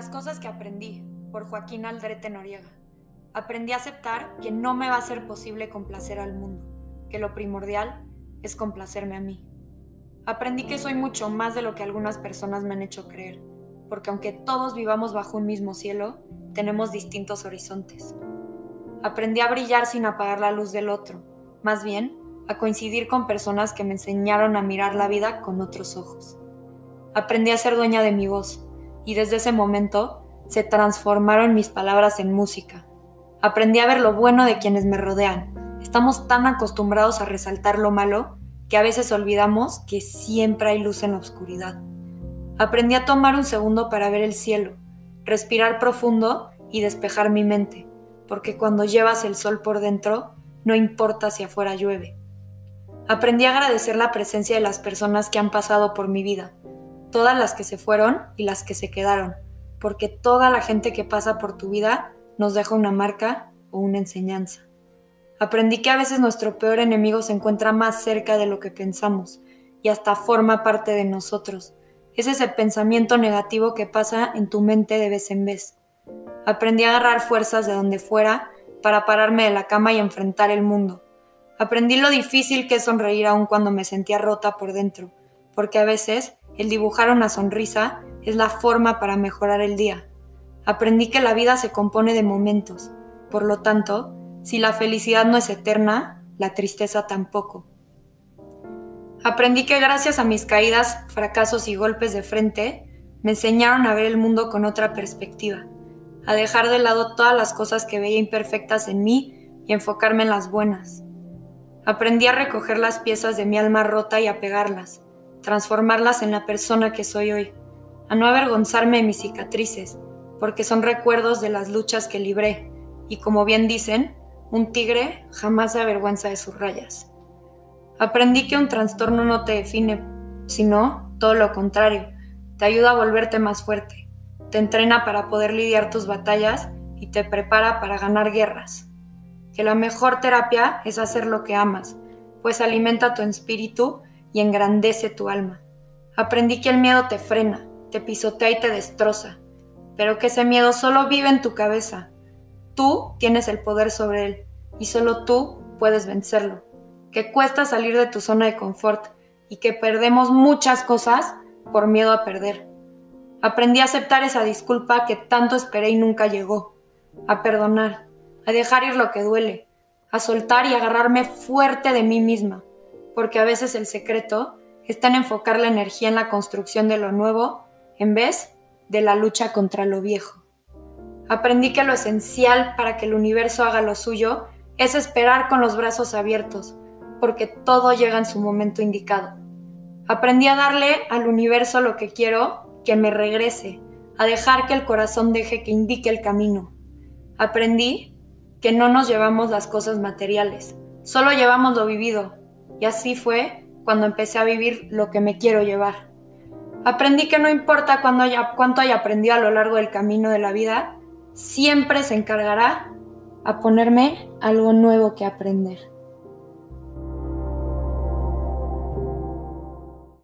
cosas que aprendí, por Joaquín Aldrete Noriega. Aprendí a aceptar que no me va a ser posible complacer al mundo, que lo primordial es complacerme a mí. Aprendí que soy mucho más de lo que algunas personas me han hecho creer, porque aunque todos vivamos bajo un mismo cielo, tenemos distintos horizontes. Aprendí a brillar sin apagar la luz del otro, más bien a coincidir con personas que me enseñaron a mirar la vida con otros ojos. Aprendí a ser dueña de mi voz, y desde ese momento se transformaron mis palabras en música. Aprendí a ver lo bueno de quienes me rodean. Estamos tan acostumbrados a resaltar lo malo que a veces olvidamos que siempre hay luz en la oscuridad. Aprendí a tomar un segundo para ver el cielo, respirar profundo y despejar mi mente, porque cuando llevas el sol por dentro, no importa si afuera llueve. Aprendí a agradecer la presencia de las personas que han pasado por mi vida, todas las que se fueron y las que se quedaron, porque toda la gente que pasa por tu vida nos deja una marca o una enseñanza. Aprendí que a veces nuestro peor enemigo se encuentra más cerca de lo que pensamos y hasta forma parte de nosotros. Es ese pensamiento negativo que pasa en tu mente de vez en vez. Aprendí a agarrar fuerzas de donde fuera para pararme de la cama y enfrentar el mundo. Aprendí lo difícil que es sonreír aún cuando me sentía rota por dentro, porque a veces el dibujar una sonrisa es la forma para mejorar el día. Aprendí que la vida se compone de momentos, por lo tanto, si la felicidad no es eterna, la tristeza tampoco. Aprendí que gracias a mis caídas, fracasos y golpes de frente, me enseñaron a ver el mundo con otra perspectiva, a dejar de lado todas las cosas que veía imperfectas en mí y enfocarme en las buenas. Aprendí a recoger las piezas de mi alma rota y a pegarlas, transformarlas en la persona que soy hoy, a no avergonzarme de mis cicatrices, porque son recuerdos de las luchas que libré, y como bien dicen, un tigre jamás se avergüenza de sus rayas. Aprendí que un trastorno no te define, sino todo lo contrario, te ayuda a volverte más fuerte, te entrena para poder lidiar tus batallas y te prepara para ganar guerras. Que la mejor terapia es hacer lo que amas, pues alimenta tu espíritu y engrandece tu alma. Aprendí que el miedo te frena, te pisotea y te destroza, pero que ese miedo solo vive en tu cabeza. Tú tienes el poder sobre él y solo tú puedes vencerlo. Que cuesta salir de tu zona de confort y que perdemos muchas cosas por miedo a perder. Aprendí a aceptar esa disculpa que tanto esperé y nunca llegó, a perdonar, a dejar ir lo que duele, a soltar y agarrarme fuerte de mí misma porque a veces el secreto está en enfocar la energía en la construcción de lo nuevo en vez de la lucha contra lo viejo. Aprendí que lo esencial para que el universo haga lo suyo es esperar con los brazos abiertos, porque todo llega en su momento indicado. Aprendí a darle al universo lo que quiero, que me regrese, a dejar que el corazón deje que indique el camino. Aprendí que no nos llevamos las cosas materiales, solo llevamos lo vivido, y así fue cuando empecé a vivir lo que me quiero llevar. Aprendí que no importa haya, cuánto haya aprendido a lo largo del camino de la vida, siempre se encargará a ponerme algo nuevo que aprender.